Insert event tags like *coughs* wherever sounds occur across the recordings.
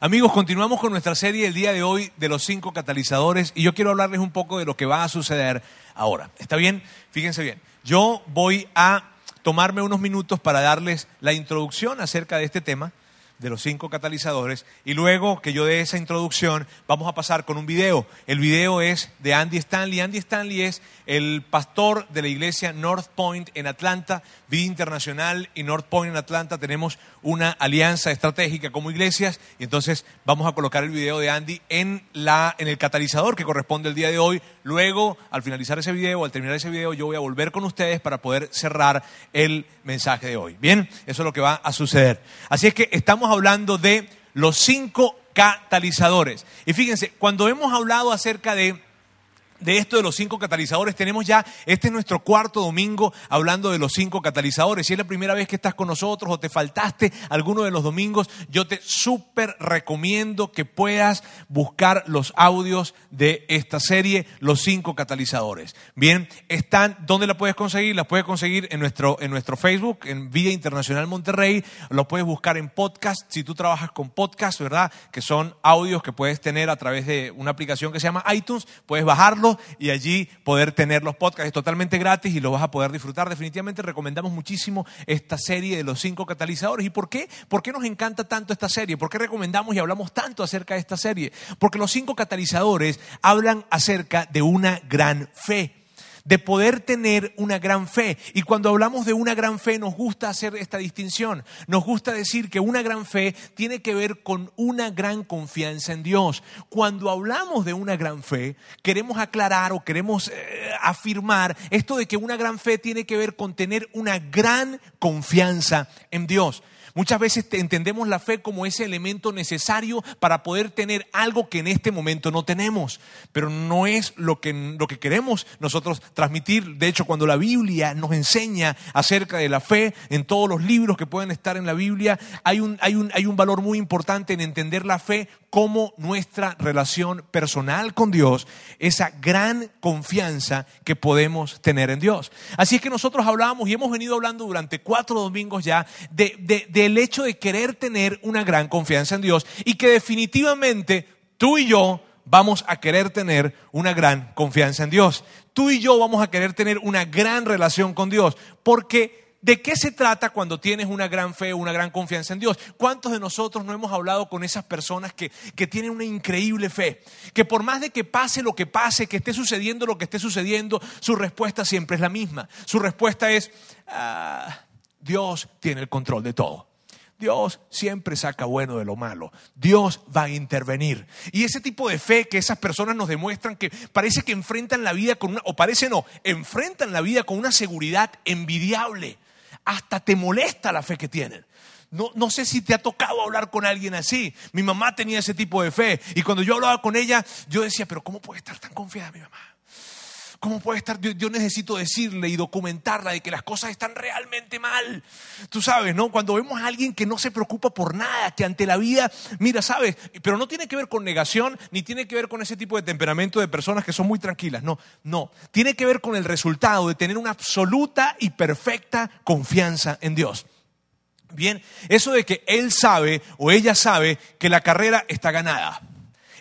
Amigos, continuamos con nuestra serie el día de hoy de los cinco catalizadores y yo quiero hablarles un poco de lo que va a suceder ahora. ¿Está bien? Fíjense bien. Yo voy a tomarme unos minutos para darles la introducción acerca de este tema de los cinco catalizadores y luego que yo dé esa introducción vamos a pasar con un video. El video es de Andy Stanley. Andy Stanley es el pastor de la iglesia North Point en Atlanta, Vida Internacional y North Point en Atlanta tenemos una alianza estratégica como iglesias y entonces vamos a colocar el video de Andy en, la, en el catalizador que corresponde el día de hoy. Luego, al finalizar ese video, al terminar ese video, yo voy a volver con ustedes para poder cerrar el mensaje de hoy. Bien, eso es lo que va a suceder. Así es que estamos hablando de los cinco catalizadores. Y fíjense, cuando hemos hablado acerca de de esto de los cinco catalizadores. Tenemos ya, este es nuestro cuarto domingo hablando de los cinco catalizadores. Si es la primera vez que estás con nosotros o te faltaste alguno de los domingos, yo te súper recomiendo que puedas buscar los audios de esta serie, los cinco catalizadores. Bien, están, ¿dónde la puedes conseguir? La puedes conseguir en nuestro, en nuestro Facebook, en Vía Internacional Monterrey. Lo puedes buscar en podcast, si tú trabajas con podcast, ¿verdad? Que son audios que puedes tener a través de una aplicación que se llama iTunes. Puedes bajarlo y allí poder tener los podcasts. Es totalmente gratis y lo vas a poder disfrutar. Definitivamente recomendamos muchísimo esta serie de los cinco catalizadores. ¿Y por qué? ¿Por qué nos encanta tanto esta serie? ¿Por qué recomendamos y hablamos tanto acerca de esta serie? Porque los cinco catalizadores hablan acerca de una gran fe de poder tener una gran fe. Y cuando hablamos de una gran fe nos gusta hacer esta distinción. Nos gusta decir que una gran fe tiene que ver con una gran confianza en Dios. Cuando hablamos de una gran fe, queremos aclarar o queremos eh, afirmar esto de que una gran fe tiene que ver con tener una gran confianza en Dios. Muchas veces entendemos la fe como ese elemento necesario para poder tener algo que en este momento no tenemos, pero no es lo que, lo que queremos nosotros transmitir. De hecho, cuando la Biblia nos enseña acerca de la fe, en todos los libros que pueden estar en la Biblia, hay un, hay un, hay un valor muy importante en entender la fe como nuestra relación personal con Dios, esa gran confianza que podemos tener en Dios. Así es que nosotros hablábamos y hemos venido hablando durante cuatro domingos ya de, del hecho de querer tener una gran confianza en Dios y que definitivamente tú y yo vamos a querer tener una gran confianza en Dios. Tú y yo vamos a querer tener una gran relación con Dios porque ¿De qué se trata cuando tienes una gran fe, una gran confianza en Dios? ¿Cuántos de nosotros no hemos hablado con esas personas que, tienen una increíble fe? Que por más de que pase lo que pase, que esté sucediendo lo que esté sucediendo, su respuesta siempre es la misma. Su respuesta es, ah, Dios tiene el control de todo. Dios siempre saca bueno de lo malo. Dios va a intervenir. Y ese tipo de fe que esas personas nos demuestran que parece que enfrentan la vida con una, o parece no, enfrentan la vida con una seguridad envidiable hasta te molesta la fe que tienen. No, no, sé si te ha tocado hablar con alguien así. Mi mamá tenía ese tipo de fe. Y cuando yo hablaba con ella, yo decía, pero ¿cómo puede estar tan confiada mi mamá? ¿Cómo puede estar? Yo, necesito decirle y documentarla de que las cosas están realmente mal. Tú sabes, ¿no? Cuando vemos a alguien que no se preocupa por nada, que ante la vida, mira, sabes, pero no tiene que ver con negación, ni tiene que ver con ese tipo de temperamento de personas que son muy tranquilas. No, no. Tiene que ver con el resultado de tener una absoluta y perfecta confianza en Dios. Bien, eso de que él sabe o ella sabe que la carrera está ganada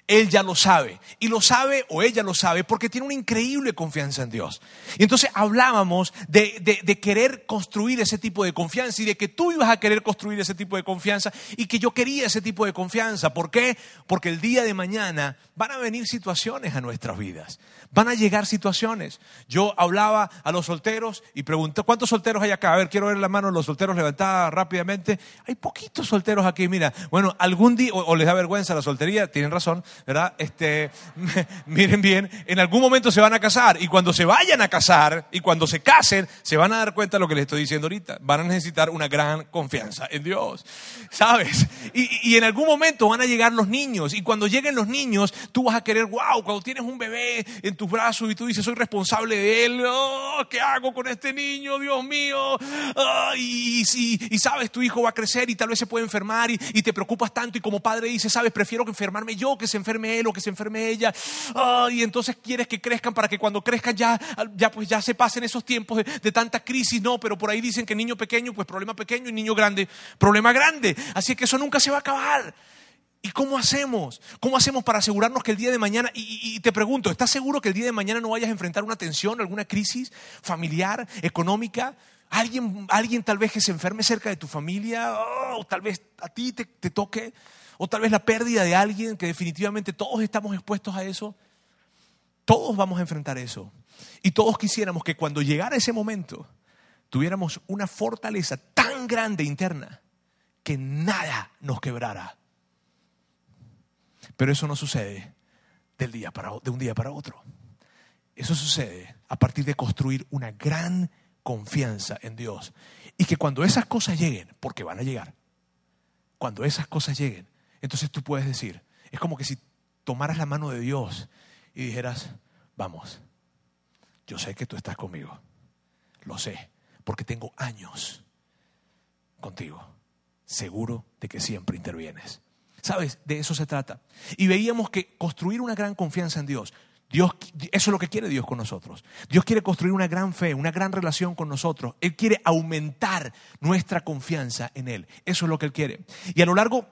él ya lo sabe. Y lo sabe o ella lo sabe porque tiene una increíble confianza en Dios. Y entonces hablábamos de, de, querer construir ese tipo de confianza y de que tú ibas a querer construir ese tipo de confianza y que yo quería ese tipo de confianza. ¿Por qué? Porque el día de mañana van a venir situaciones a nuestras vidas. Van a llegar situaciones. Yo hablaba a los solteros y pregunté, ¿cuántos solteros hay acá? A ver, quiero ver la mano de los solteros levantada rápidamente. Hay poquitos solteros aquí, mira. Bueno, algún día, o, les da vergüenza la soltería, tienen razón, ¿verdad? Este, *laughs* miren bien, en algún momento se van a casar y cuando se vayan a casar y cuando se casen, se van a dar cuenta de lo que les estoy diciendo ahorita. Van a necesitar una gran confianza en Dios, ¿sabes? Y, y en algún momento van a llegar los niños y cuando lleguen los niños, tú vas a querer, wow, cuando tienes un bebé en tus brazos y tú dices, soy responsable de él, oh, ¿qué hago con este niño, Dios mío? y, y, sabes, tu hijo va a crecer y tal vez se puede enfermar y, te preocupas tanto y como padre dices, sabes, prefiero que enfermarme yo que se enferme él o que se enferme ella. y entonces quieres que crezcan para que cuando crezcan ya, ya, pues ya se pasen esos tiempos de, de tanta crisis, no, pero por ahí dicen que niño pequeño, pues problema pequeño y niño grande, problema grande. Así que eso nunca se va a acabar. ¿Y cómo hacemos? ¿Cómo hacemos para asegurarnos que el día de mañana, y, te pregunto, ¿estás seguro que el día de mañana no vayas a enfrentar una tensión, alguna crisis familiar, económica? ¿Alguien, alguien tal vez que se enferme cerca de tu familia? o tal vez a ti te toque. O tal vez la pérdida de alguien, que definitivamente todos estamos expuestos a eso. Todos vamos a enfrentar eso. Y todos quisiéramos que cuando llegara ese momento tuviéramos una fortaleza tan grande interna que nada nos quebrara. Pero eso no sucede del día para, de un día para otro. Eso sucede a partir de construir una gran confianza en Dios. Y que cuando esas cosas lleguen, porque van a llegar, cuando esas cosas lleguen, entonces tú puedes decir, es como que si tomaras la mano de Dios y dijeras, vamos, yo sé que tú estás conmigo, lo sé, porque tengo años contigo, seguro de que siempre intervienes. ¿Sabes? De eso se trata. Y veíamos que construir una gran confianza en Dios, Dios, eso es lo que quiere Dios con nosotros. Dios quiere construir una gran fe, una gran relación con nosotros. Él quiere aumentar nuestra confianza en Él. Eso es lo que Él quiere. Y a lo largo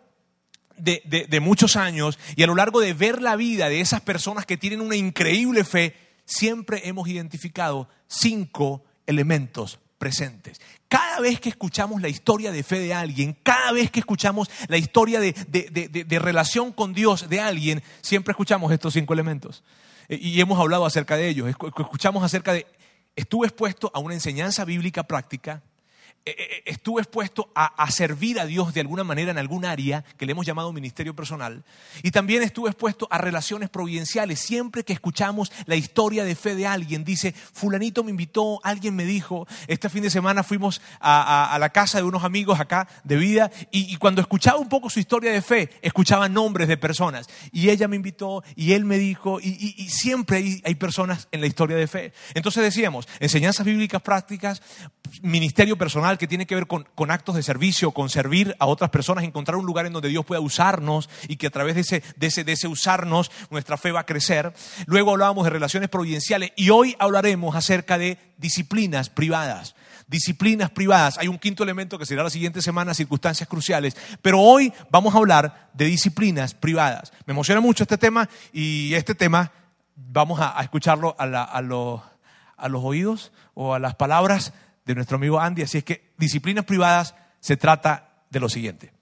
de, de, muchos años y a lo largo de ver la vida de esas personas que tienen una increíble fe, siempre hemos identificado cinco elementos presentes. Cada vez que escuchamos la historia de fe de alguien, cada vez que escuchamos la historia de, de, relación con Dios de alguien, siempre escuchamos estos cinco elementos. Eh, y hemos hablado acerca de ellos. Escuchamos acerca de, estuve expuesto a una enseñanza bíblica práctica, estuve expuesto a, servir a Dios de alguna manera en algún área que le hemos llamado ministerio personal. Y también estuve expuesto a relaciones providenciales. Siempre que escuchamos la historia de fe de alguien, dice, fulanito me invitó, alguien me dijo, este fin de semana fuimos a, la casa de unos amigos acá de vida y, cuando escuchaba un poco su historia de fe, escuchaba nombres de personas. Y ella me invitó y él me dijo, y, siempre hay personas en la historia de fe. Entonces decíamos, enseñanzas bíblicas prácticas, ministerio personal que tiene que ver con, actos de servicio, con servir a otras personas, encontrar un lugar en donde Dios pueda usarnos y que a través de ese, de ese, de ese usarnos nuestra fe va a crecer. Luego hablábamos de relaciones providenciales y hoy hablaremos acerca de disciplinas privadas disciplinas privadas. Hay un quinto elemento que será la siguiente semana, circunstancias cruciales. Pero hoy vamos a hablar de disciplinas privadas. Me emociona mucho este tema y este tema vamos a, escucharlo a, a, a los oídos o a las palabras de nuestro amigo Andy. Así es que disciplinas privadas se trata de lo siguiente.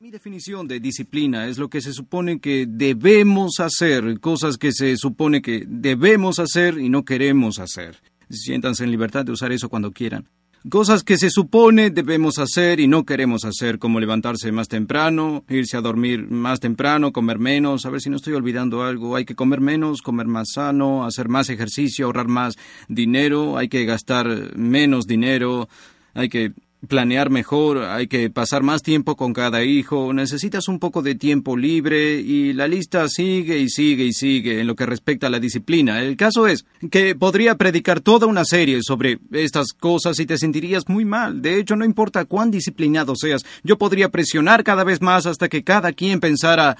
Mi definición de disciplina es lo que se supone que debemos hacer, cosas que se supone que debemos hacer y no queremos hacer. Siéntanse en libertad de usar eso cuando quieran. Cosas que se supone debemos hacer y no queremos hacer, como levantarse más temprano, irse a dormir más temprano, comer menos, a ver si no estoy olvidando algo. Hay que comer menos, comer más sano, hacer más ejercicio, ahorrar más dinero, hay que gastar menos dinero, hay que planear mejor, hay que pasar más tiempo con cada hijo, necesitas un poco de tiempo libre y la lista sigue y sigue y sigue en lo que respecta a la disciplina. El caso es que podría predicar toda una serie sobre estas cosas y te sentirías muy mal. De hecho, no importa cuán disciplinado seas, yo podría presionar cada vez más hasta que cada quien pensara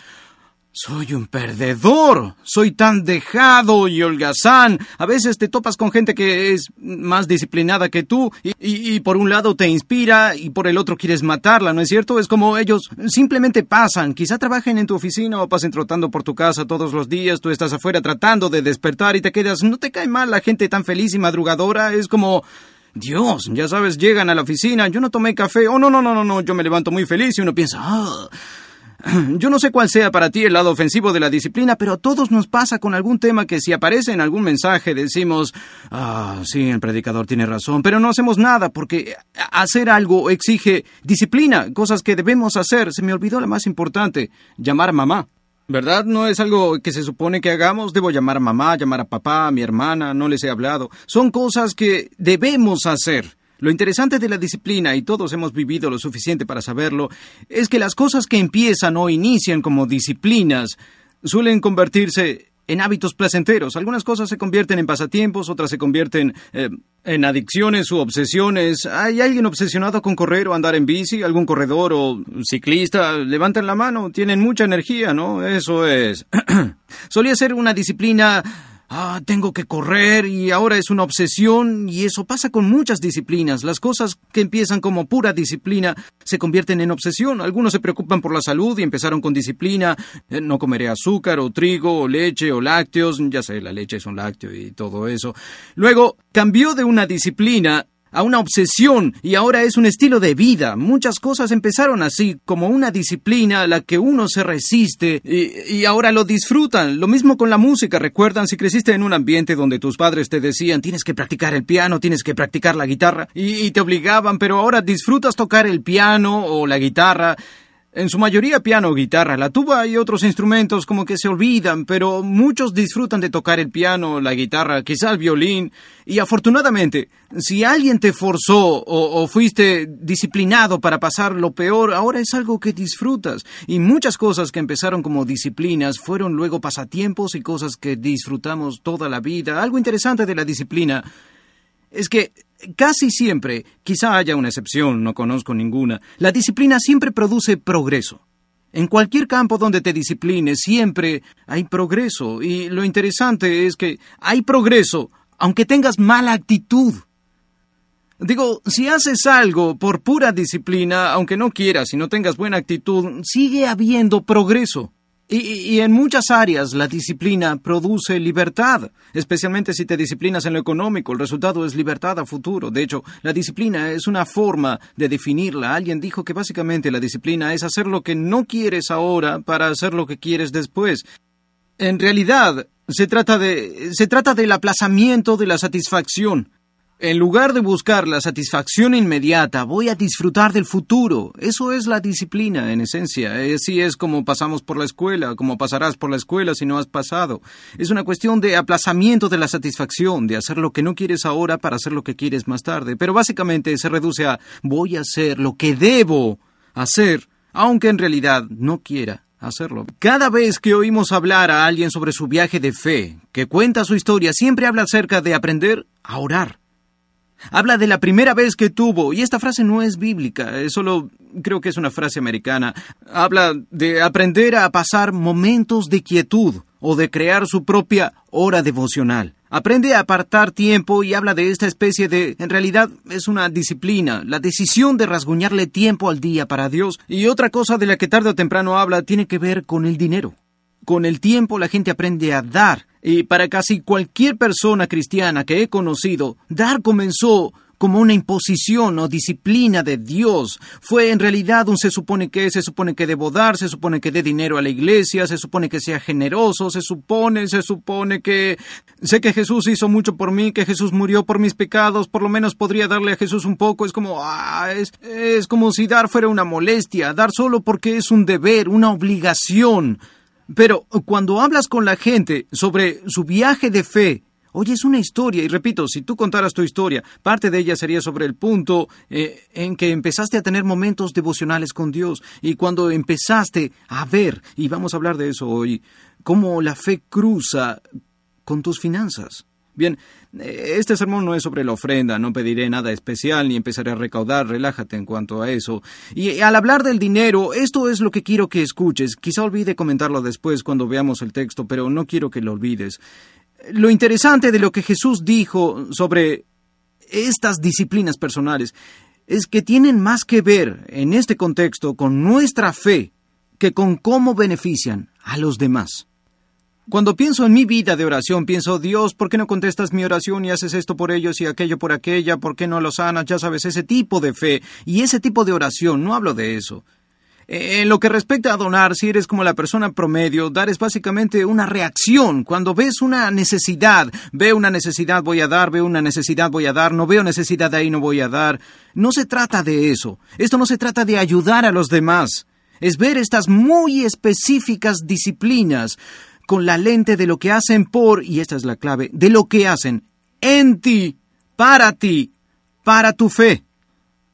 soy un perdedor. Soy tan dejado y holgazán. A veces te topas con gente que es más disciplinada que tú y, por un lado te inspira y por el otro quieres matarla, ¿no es cierto? Es como ellos simplemente pasan. Quizá trabajen en tu oficina o pasen trotando por tu casa todos los días. Tú estás afuera tratando de despertar y te quedas. No te cae mal la gente tan feliz y madrugadora. Es como... Dios, ya sabes, llegan a la oficina, yo no tomé café, oh no, no, no, no, no, yo me levanto muy feliz y uno piensa, ah, *clears throat* yo no sé cuál sea para ti el lado ofensivo de la disciplina, pero a todos nos pasa con algún tema que si aparece en algún mensaje decimos, ah, sí, el predicador tiene razón, pero no hacemos nada porque hacer algo exige disciplina, cosas que debemos hacer. Se me olvidó la más importante, llamar a mamá. ¿Verdad? No es algo que se supone que hagamos. Debo llamar a mamá, llamar a papá, a mi hermana, no les he hablado. Son cosas que debemos hacer. Lo interesante de la disciplina, y todos hemos vivido lo suficiente para saberlo, es que las cosas que empiezan o inician como disciplinas suelen convertirse en hábitos placenteros. Algunas cosas se convierten en pasatiempos, otras se convierten eh, en adicciones u obsesiones. ¿Hay alguien obsesionado con correr o andar en bici? ¿Algún corredor o ciclista? Levanten la mano, tienen mucha energía, ¿no? Eso es. *clears throat* Solía ser una disciplina ah, tengo que correr y ahora es una obsesión y eso pasa con muchas disciplinas. Las cosas que empiezan como pura disciplina se convierten en obsesión. Algunos se preocupan por la salud y empezaron con disciplina, eh, no comeré azúcar o trigo o leche o lácteos, ya sé, la leche es un lácteo y todo eso. Luego cambió de una disciplina a una obsesión y ahora es un estilo de vida. Muchas cosas empezaron así, como una disciplina a la que uno se resiste y, ahora lo disfrutan. Lo mismo con la música. Recuerdan si creciste en un ambiente donde tus padres te decían tienes que practicar el piano, tienes que practicar la guitarra y te obligaban, pero ahora disfrutas tocar el piano o la guitarra en su mayoría piano, guitarra, la tuba y otros instrumentos como que se olvidan, pero muchos disfrutan de tocar el piano, la guitarra, quizá el violín. Y afortunadamente, si alguien te forzó o, fuiste disciplinado para pasar lo peor, ahora es algo que disfrutas. Y muchas cosas que empezaron como disciplinas fueron luego pasatiempos y cosas que disfrutamos toda la vida. Algo interesante de la disciplina es que casi siempre, quizá haya una excepción, no conozco ninguna, la disciplina siempre produce progreso. En cualquier campo donde te disciplines, siempre hay progreso. Y lo interesante es que hay progreso, aunque tengas mala actitud. Digo, si haces algo por pura disciplina, aunque no quieras y no tengas buena actitud, sigue habiendo progreso. Y, en muchas áreas la disciplina produce libertad, especialmente si te disciplinas en lo económico. El resultado es libertad a futuro. De hecho, la disciplina es una forma de definirla. Alguien dijo que básicamente la disciplina es hacer lo que no quieres ahora para hacer lo que quieres después. En realidad, se trata de se trata del aplazamiento de la satisfacción. En lugar de buscar la satisfacción inmediata, voy a disfrutar del futuro. Eso es la disciplina, en esencia. Así es como pasamos por la escuela, como pasarás por la escuela si no has pasado. Es una cuestión de aplazamiento de la satisfacción, de hacer lo que no quieres ahora para hacer lo que quieres más tarde. Pero básicamente se reduce a voy a hacer lo que debo hacer, aunque en realidad no quiera hacerlo. Cada vez que oímos hablar a alguien sobre su viaje de fe, que cuenta su historia, siempre habla acerca de aprender a orar. Habla de la primera vez que tuvo, y esta frase no es bíblica, es solo creo que es una frase americana. Habla de aprender a pasar momentos de quietud o de crear su propia hora devocional. Aprende a apartar tiempo y habla de esta especie de, en realidad es una disciplina, la decisión de rasguñarle tiempo al día para Dios. Y otra cosa de la que tarde o temprano habla tiene que ver con el dinero. Con el tiempo la gente aprende a dar, y para casi cualquier persona cristiana que he conocido, dar comenzó como una imposición o disciplina de Dios. Fue en realidad un se supone que, se supone que debo dar, se supone que dé dinero a la iglesia, se supone que sea generoso, se supone, se supone que sé que Jesús hizo mucho por mí, que Jesús murió por mis pecados, por lo menos podría darle a Jesús un poco. Es como, ah, es, es como si dar fuera una molestia, dar solo porque es un deber, una obligación. Pero cuando hablas con la gente sobre su viaje de fe, oyes una historia, y repito, si tú contaras tu historia, parte de ella sería sobre el punto eh, en que empezaste a tener momentos devocionales con Dios, y cuando empezaste a ver, y vamos a hablar de eso hoy, cómo la fe cruza con tus finanzas. Bien, eh, este sermón no es sobre la ofrenda, no pediré nada especial ni empezaré a recaudar, relájate en cuanto a eso. Y al hablar del dinero, esto es lo que quiero que escuches. Quizá olvide comentarlo después cuando veamos el texto, pero no quiero que lo olvides. Lo interesante de lo que Jesús dijo sobre estas disciplinas personales es que tienen más que ver en este contexto con nuestra fe que con cómo benefician a los demás. Cuando pienso en mi vida de oración, pienso, Dios, ¿por qué no contestas mi oración y haces esto por ellos y aquello por aquella? ¿Por qué no lo sanas? Ya sabes, ese tipo de fe y ese tipo de oración, no hablo de eso. En lo que respecta a donar, si eres como la persona promedio, dar es básicamente una reacción. Cuando ves una necesidad, veo una necesidad, voy a dar, veo una necesidad, voy a dar, no veo necesidad ahí, no voy a dar. No se trata de eso. Esto no se trata de ayudar a los demás. Es ver estas muy específicas disciplinas con la lente de lo que hacen por, y esta es la clave, de lo que hacen en ti, para ti, para tu fe.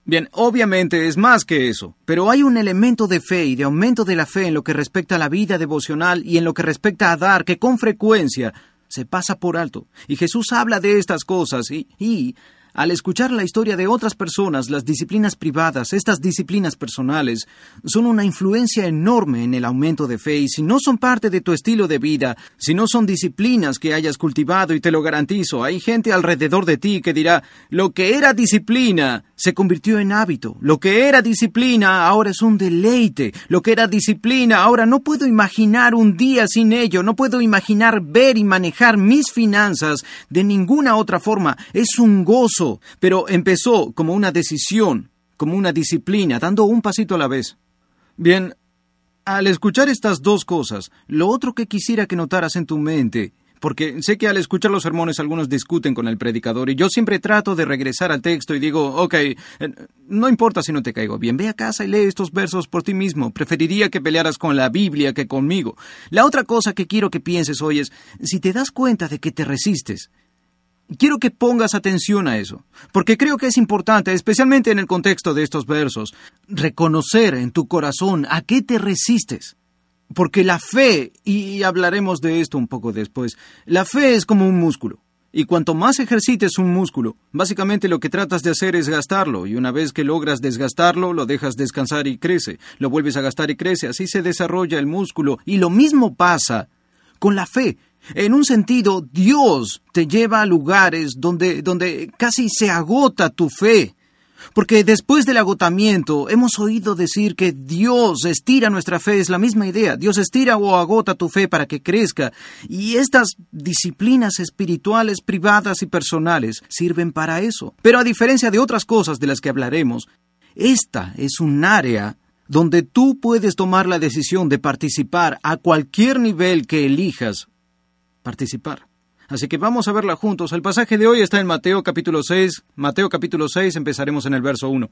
Bien, obviamente es más que eso, pero hay un elemento de fe y de aumento de la fe en lo que respecta a la vida devocional y en lo que respecta a dar que con frecuencia se pasa por alto. Y Jesús habla de estas cosas y, Al escuchar la historia de otras personas, las disciplinas privadas, estas disciplinas personales, son una influencia enorme en el aumento de fe. Y si no son parte de tu estilo de vida, si no son disciplinas que hayas cultivado y te lo garantizo, hay gente alrededor de ti que dirá, lo que era disciplina se convirtió en hábito, lo que era disciplina ahora es un deleite, lo que era disciplina ahora no puedo imaginar un día sin ello, no puedo imaginar ver y manejar mis finanzas de ninguna otra forma, es un gozo pero empezó como una decisión, como una disciplina, dando un pasito a la vez. Bien, al escuchar estas dos cosas, lo otro que quisiera que notaras en tu mente, porque sé que al escuchar los sermones algunos discuten con el predicador y yo siempre trato de regresar al texto y digo, ok, eh, no importa si no te caigo bien, ve a casa y lee estos versos por ti mismo, preferiría que pelearas con la Biblia que conmigo. La otra cosa que quiero que pienses hoy es, si te das cuenta de que te resistes, Quiero que pongas atención a eso, porque creo que es importante, especialmente en el contexto de estos versos, reconocer en tu corazón a qué te resistes. Porque la fe, y hablaremos de esto un poco después, la fe es como un músculo. Y cuanto más ejercites un músculo, básicamente lo que tratas de hacer es gastarlo, y una vez que logras desgastarlo, lo dejas descansar y crece, lo vuelves a gastar y crece, así se desarrolla el músculo, y lo mismo pasa con la fe. En un sentido, Dios te lleva a lugares donde, donde casi se agota tu fe. Porque después del agotamiento hemos oído decir que Dios estira nuestra fe, es la misma idea. Dios estira o agota tu fe para que crezca. Y estas disciplinas espirituales privadas y personales sirven para eso. Pero a diferencia de otras cosas de las que hablaremos, esta es un área donde tú puedes tomar la decisión de participar a cualquier nivel que elijas participar. Así que vamos a verla juntos. El pasaje de hoy está en Mateo capítulo 6. Mateo capítulo 6, empezaremos en el verso 1.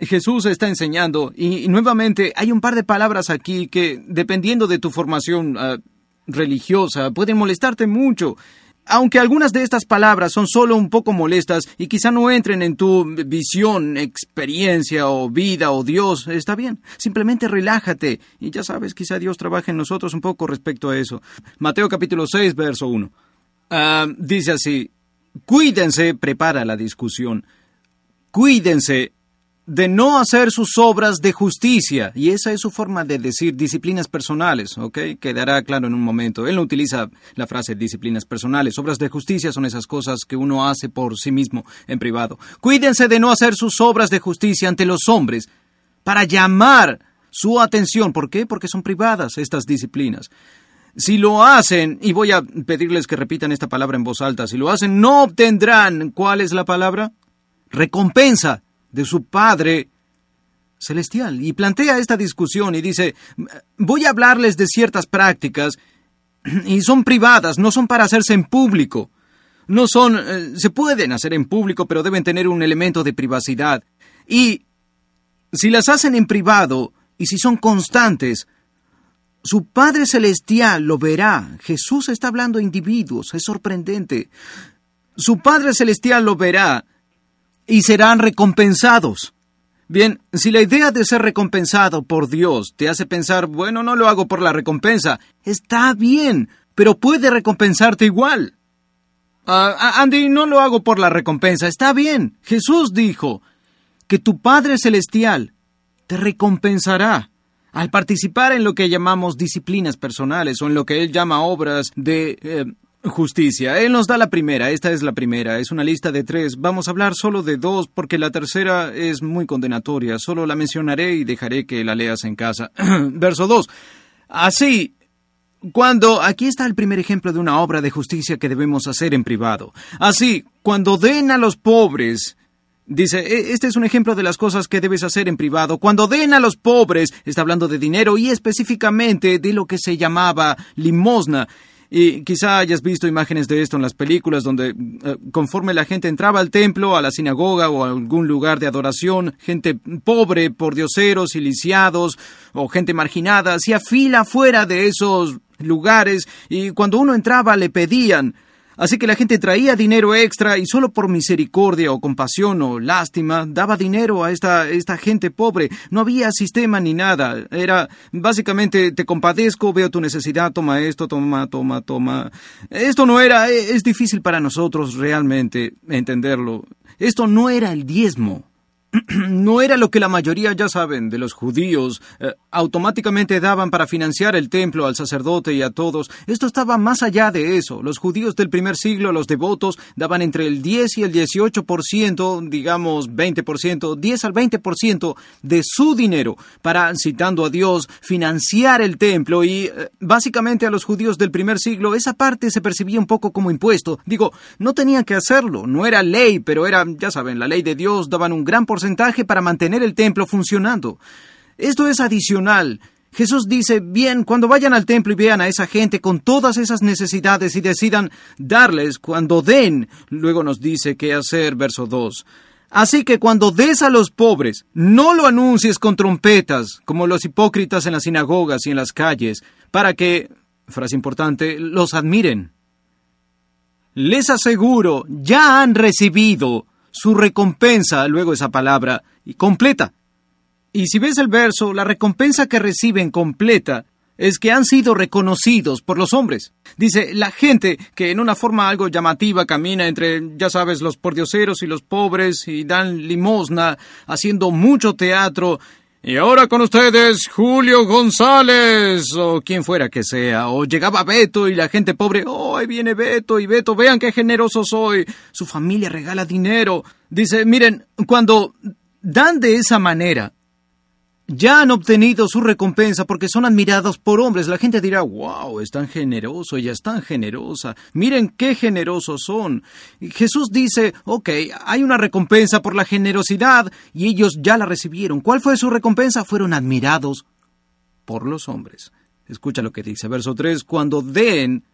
Jesús está enseñando y, nuevamente hay un par de palabras aquí que, dependiendo de tu formación ah, religiosa, pueden molestarte mucho. Aunque algunas de estas palabras son solo un poco molestas y quizá no entren en tu visión, experiencia o vida o Dios, está bien. Simplemente relájate y ya sabes, quizá Dios trabaje en nosotros un poco respecto a eso. Mateo capítulo 6, verso 1. Ah, dice así, cuídense, prepara la discusión, cuídense de no hacer sus obras de justicia. Y esa es su forma de decir disciplinas personales, ¿ok? Quedará claro en un momento. Él no utiliza la frase disciplinas personales. Obras de justicia son esas cosas que uno hace por sí mismo en privado. Cuídense de no hacer sus obras de justicia ante los hombres para llamar su atención. ¿Por qué? Porque son privadas estas disciplinas. Si lo hacen, y voy a pedirles que repitan esta palabra en voz alta, si lo hacen, no obtendrán, ¿cuál es la palabra? Recompensa de su Padre celestial. Y plantea esta discusión y dice, voy a hablarles de ciertas prácticas y son privadas, no son para hacerse en público. No son, eh, se pueden hacer en público, pero deben tener un elemento de privacidad. Y si las hacen en privado y si son constantes, su Padre Celestial lo verá. Jesús está hablando a individuos, es sorprendente. Su Padre Celestial lo verá y serán recompensados. Bien, si la idea de ser recompensado por Dios te hace pensar, bueno, no lo hago por la recompensa, está bien, pero puede recompensarte igual. Ah, Andy, no lo hago por la recompensa, está bien. Jesús dijo que tu Padre Celestial te recompensará al participar en lo que llamamos disciplinas personales o en lo que él llama obras de eh, Justicia. Él nos da la primera. Esta es la primera. Es una lista de tres. Vamos a hablar solo de dos porque la tercera es muy condenatoria. Solo la mencionaré y dejaré que la leas en casa. *clears throat* Verso 2. Así, cuando, aquí está el primer ejemplo de una obra de justicia que debemos hacer en privado. Así, cuando den a los pobres, dice, e, este es un ejemplo de las cosas que debes hacer en privado. Cuando den a los pobres, está hablando de dinero y específicamente de lo que se llamaba limosna. Y quizá hayas visto imágenes de esto en las películas donde eh, conforme la gente entraba al templo, a la sinagoga o a algún lugar de adoración, gente pobre por dioseros y lisiados o gente marginada hacía fila fuera de esos lugares y cuando uno entraba le pedían Así que la gente traía dinero extra y solo por misericordia o compasión o lástima daba dinero a esta, esta gente pobre. No había sistema ni nada. Era básicamente te compadezco, veo tu necesidad, toma esto, toma, toma, toma. Esto no era, es difícil para nosotros realmente entenderlo. esto no era el diezmo. *clears throat* no era lo que la mayoría, ya saben, de los judíos eh, automáticamente daban para financiar el templo al sacerdote y a todos. Esto estaba más allá de eso. Los judíos del primer siglo, los devotos, daban entre el 10 y el 18%, digamos 20%, 10 al 20% de su dinero para, citando a Dios, financiar el templo y eh, básicamente a los judíos del primer siglo esa parte se percibía un poco como impuesto. Digo, no tenían que hacerlo, no era ley, pero era, ya saben, la ley de Dios, daban un gran porcentaje para mantener el templo funcionando. Esto es adicional. Jesús dice, bien, cuando vayan al templo y vean a esa gente con todas esas necesidades y decidan darles cuando den, luego nos dice qué hacer, verso 2. Así que cuando des a los pobres, no lo anuncies con trompetas, como los hipócritas en las sinagogas y en las calles, para que, frase importante, los admiren. Les aseguro, ya han recibido su recompensa, luego esa palabra, y completa. Y si ves el verso, la recompensa que reciben completa es que han sido reconocidos por los hombres. Dice, la gente que en una forma algo llamativa camina entre, ya sabes, los pordioseros y los pobres y dan limosna, haciendo mucho teatro y ahora con ustedes, Julio González, o quien fuera que sea, o llegaba Beto y la gente pobre, oh, ahí viene Beto, y Beto, vean qué generoso soy, su familia regala dinero. Dice, miren, cuando dan de esa manera, ya han obtenido su recompensa porque son admirados por hombres. La gente dirá, wow, es tan generoso, ella es tan generosa, miren qué generosos son. Jesús dice, ok, hay una recompensa por la generosidad y ellos ya la recibieron. ¿Cuál fue su recompensa? Fueron admirados por los hombres. Escucha lo que dice, verso 3, cuando den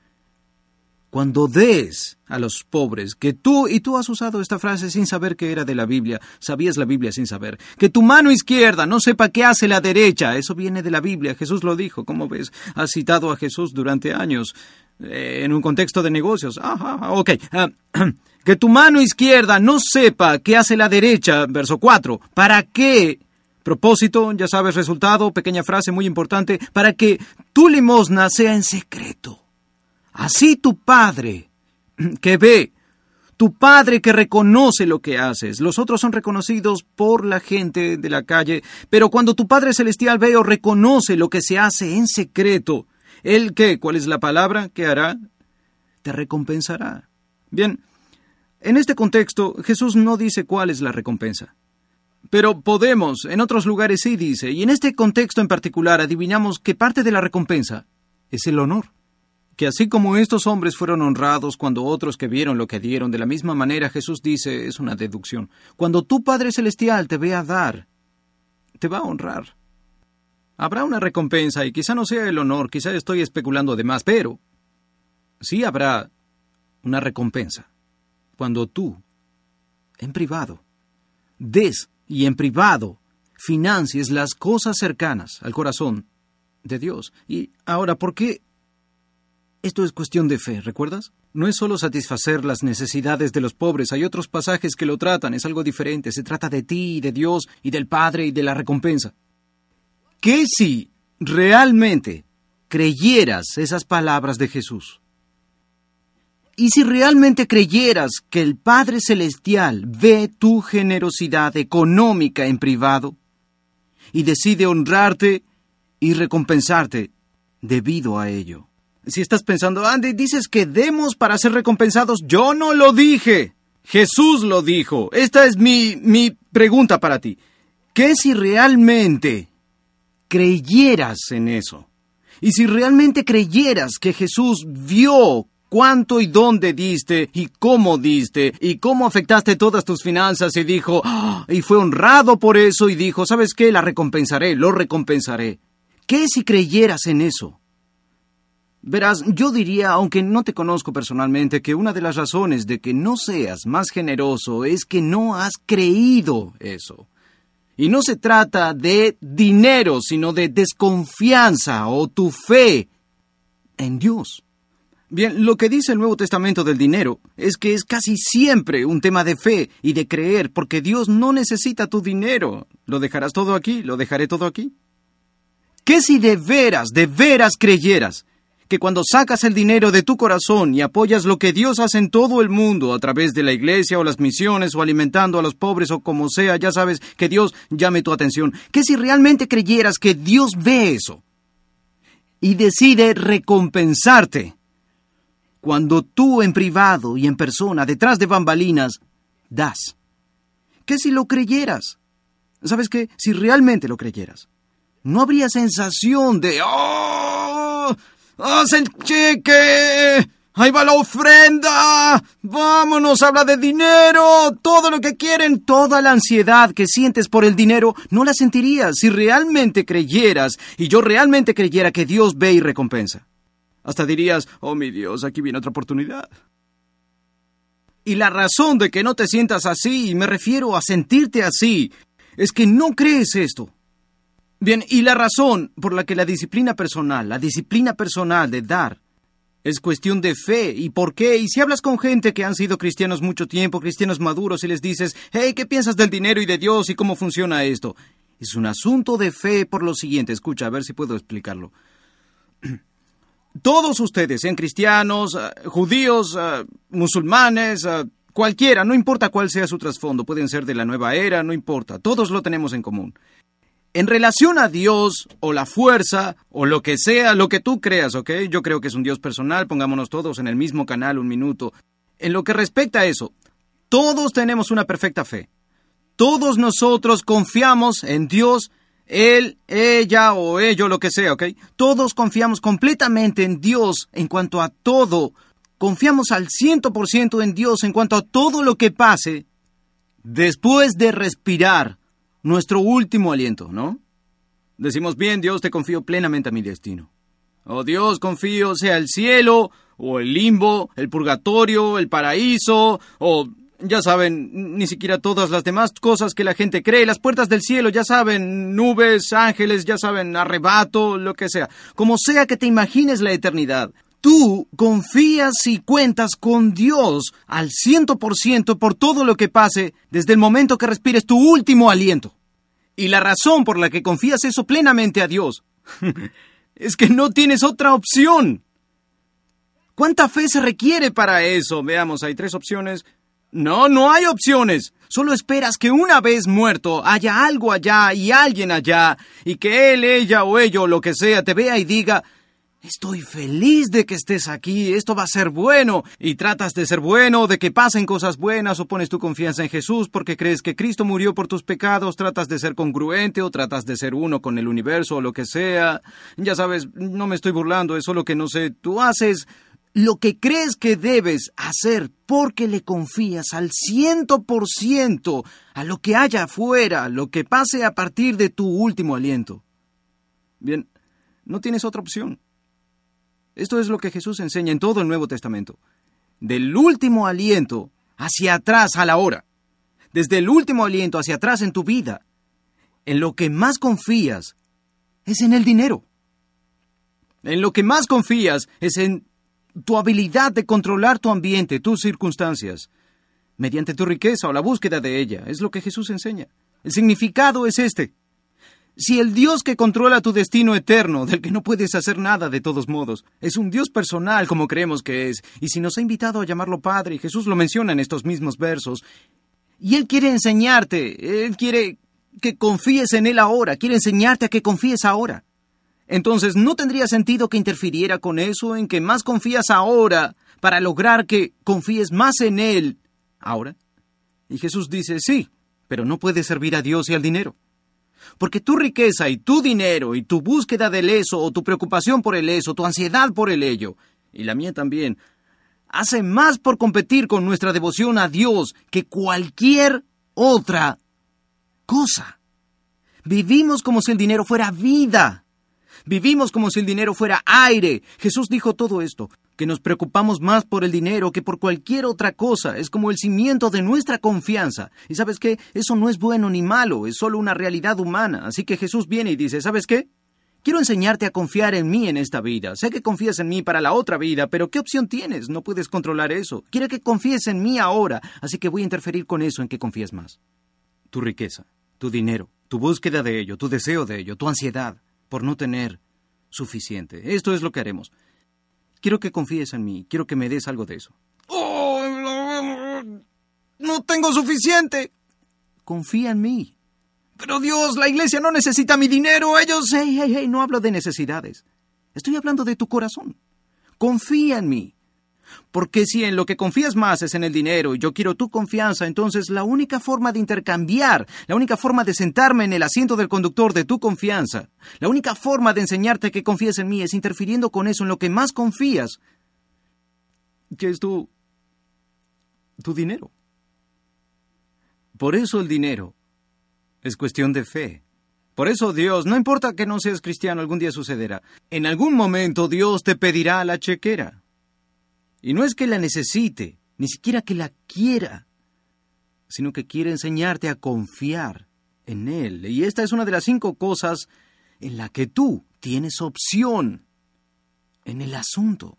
cuando des a los pobres, que tú, y tú has usado esta frase sin saber que era de la Biblia, sabías la Biblia sin saber, que tu mano izquierda no sepa qué hace la derecha, eso viene de la Biblia, Jesús lo dijo, ¿cómo ves? Has citado a Jesús durante años eh, en un contexto de negocios. Ajá, ok. Ah, *clears throat* que tu mano izquierda no sepa qué hace la derecha, verso 4, ¿para qué? Propósito, ya sabes, resultado, pequeña frase muy importante, para que tu limosna sea en secreto Así tu Padre, *clears throat* que ve, tu Padre que reconoce lo que haces. Los otros son reconocidos por la gente de la calle, pero cuando tu Padre Celestial ve o reconoce lo que se hace en secreto, ¿Él qué? ¿Cuál es la palabra? ¿Qué hará? Te recompensará. Bien, en este contexto Jesús no dice cuál es la recompensa. Pero podemos, en otros lugares sí dice, y en este contexto en particular adivinamos que parte de la recompensa es el honor que así como estos hombres fueron honrados cuando otros que vieron lo que dieron, de la misma manera Jesús dice, es una deducción, cuando tu Padre Celestial te vea dar, te va a honrar. Habrá una recompensa y quizá no sea el honor, quizá estoy especulando de más, pero sí habrá una recompensa cuando tú, en privado, des y en privado financies las cosas cercanas al corazón de Dios. Y ahora, ¿por qué esto es cuestión de fe, ¿recuerdas? No es solo satisfacer las necesidades de los pobres, hay otros pasajes que lo tratan, es algo diferente, se trata de ti, de Dios y del Padre y de la recompensa. ¿Qué si realmente creyeras esas palabras de Jesús? Y si realmente creyeras que el Padre Celestial ve tu generosidad económica en privado y decide honrarte y recompensarte debido a ello. Si estás pensando, Andy, dices que demos para ser recompensados, yo no lo dije. Jesús lo dijo. Esta es mi, mi pregunta para ti. ¿Qué si realmente creyeras en eso? Y si realmente creyeras que Jesús vio cuánto y dónde diste y cómo diste y cómo afectaste todas tus finanzas y dijo, ¡Ah! y fue honrado por eso y dijo, ¿sabes qué? La recompensaré, lo recompensaré. ¿Qué si creyeras en eso? Verás, yo diría, aunque no te conozco personalmente, que una de las razones de que no seas más generoso es que no has creído eso. Y no se trata de dinero, sino de desconfianza o tu fe en Dios. Bien, lo que dice el Nuevo Testamento del dinero es que es casi siempre un tema de fe y de creer, porque Dios no necesita tu dinero. ¿Lo dejarás todo aquí? ¿Lo dejaré todo aquí? ¿Qué si de veras, de veras creyeras que cuando sacas el dinero de tu corazón y apoyas lo que Dios hace en todo el mundo a través de la iglesia o las misiones o alimentando a los pobres o como sea, ya sabes que Dios llame tu atención, que si realmente creyeras que Dios ve eso y decide recompensarte, cuando tú en privado y en persona, detrás de bambalinas, das. ¿Qué si lo creyeras? ¿Sabes qué? Si realmente lo creyeras, no habría sensación de ¡Oh! ¡Haz el cheque! ¡Ahí va la ofrenda! ¡Vámonos! ¡Habla de dinero! Todo lo que quieren, toda la ansiedad que sientes por el dinero, no la sentirías si realmente creyeras y yo realmente creyera que Dios ve y recompensa. Hasta dirías, oh mi Dios, aquí viene otra oportunidad. Y la razón de que no te sientas así, y me refiero a sentirte así, es que no crees esto. Bien, y la razón por la que la disciplina personal, la disciplina personal de dar, es cuestión de fe. ¿Y por qué? Y si hablas con gente que han sido cristianos mucho tiempo, cristianos maduros, y les dices, hey, ¿qué piensas del dinero y de Dios y cómo funciona esto? Es un asunto de fe por lo siguiente. Escucha, a ver si puedo explicarlo. *clears throat* Todos ustedes, sean cristianos, eh, judíos, eh, musulmanes, eh, cualquiera, no importa cuál sea su trasfondo, pueden ser de la nueva era, no importa, todos lo tenemos en común. En relación a Dios, o la fuerza, o lo que sea, lo que tú creas, ¿ok? Yo creo que es un Dios personal, pongámonos todos en el mismo canal un minuto. En lo que respecta a eso, todos tenemos una perfecta fe. Todos nosotros confiamos en Dios él, ella o ello, lo que sea, ¿ok? Todos confiamos completamente en Dios en cuanto a todo. Confiamos al ciento por ciento en Dios en cuanto a todo lo que pase después de respirar nuestro último aliento, ¿no? Decimos, bien, Dios, te confío plenamente a mi destino. Oh Dios, confío sea el cielo, o el limbo, el purgatorio, el paraíso, o ya saben, ni siquiera todas las demás cosas que la gente cree, las puertas del cielo, ya saben, nubes, ángeles, ya saben, arrebato, lo que sea. Como sea que te imagines la eternidad, tú confías y cuentas con Dios al ciento por ciento por todo lo que pase desde el momento que respires tu último aliento. Y la razón por la que confías eso plenamente a Dios *laughs* es que no tienes otra opción. ¿Cuánta fe se requiere para eso? Veamos, hay tres opciones. No, no hay opciones. Solo esperas que una vez muerto haya algo allá y alguien allá, y que él, ella o ello, lo que sea, te vea y diga, Estoy feliz de que estés aquí, esto va a ser bueno, y tratas de ser bueno, de que pasen cosas buenas, o pones tu confianza en Jesús porque crees que Cristo murió por tus pecados, tratas de ser congruente o tratas de ser uno con el universo o lo que sea. Ya sabes, no me estoy burlando, es solo que no sé, tú haces lo que crees que debes hacer porque le confías al ciento por ciento a lo que haya afuera, lo que pase a partir de tu último aliento. Bien, no tienes otra opción. Esto es lo que Jesús enseña en todo el Nuevo Testamento. Del último aliento hacia atrás a la hora. Desde el último aliento hacia atrás en tu vida. En lo que más confías es en el dinero. En lo que más confías es en tu habilidad de controlar tu ambiente, tus circunstancias, mediante tu riqueza o la búsqueda de ella. Es lo que Jesús enseña. El significado es este. Si el Dios que controla tu destino eterno, del que no puedes hacer nada de todos modos, es un Dios personal como creemos que es, y si nos ha invitado a llamarlo Padre, y Jesús lo menciona en estos mismos versos, y Él quiere enseñarte, Él quiere que confíes en Él ahora, quiere enseñarte a que confíes ahora. Entonces, ¿no tendría sentido que interfiriera con eso en que más confías ahora para lograr que confíes más en Él ahora? Y Jesús dice, sí, pero no puedes servir a Dios y al dinero. Porque tu riqueza y tu dinero y tu búsqueda del eso o tu preocupación por el eso, tu ansiedad por el ello, y la mía también, hace más por competir con nuestra devoción a Dios que cualquier otra cosa. Vivimos como si el dinero fuera vida Vivimos como si el dinero fuera aire. Jesús dijo todo esto, que nos preocupamos más por el dinero que por cualquier otra cosa. Es como el cimiento de nuestra confianza. Y sabes qué? Eso no es bueno ni malo, es solo una realidad humana. Así que Jesús viene y dice, ¿sabes qué? Quiero enseñarte a confiar en mí en esta vida. Sé que confías en mí para la otra vida, pero ¿qué opción tienes? No puedes controlar eso. Quiero que confíes en mí ahora, así que voy a interferir con eso en que confíes más. Tu riqueza, tu dinero, tu búsqueda de ello, tu deseo de ello, tu ansiedad por no tener suficiente. Esto es lo que haremos. Quiero que confíes en mí, quiero que me des algo de eso. Oh, no tengo suficiente. Confía en mí. Pero Dios, la iglesia no necesita mi dinero, ellos... Hey, hey, hey, no hablo de necesidades. Estoy hablando de tu corazón. Confía en mí. Porque si en lo que confías más es en el dinero y yo quiero tu confianza, entonces la única forma de intercambiar, la única forma de sentarme en el asiento del conductor de tu confianza, la única forma de enseñarte que confíes en mí es interfiriendo con eso en lo que más confías, que es tu tu dinero. Por eso el dinero es cuestión de fe. Por eso Dios, no importa que no seas cristiano, algún día sucederá. En algún momento Dios te pedirá la chequera. Y no es que la necesite, ni siquiera que la quiera, sino que quiere enseñarte a confiar en Él. Y esta es una de las cinco cosas en la que tú tienes opción en el asunto.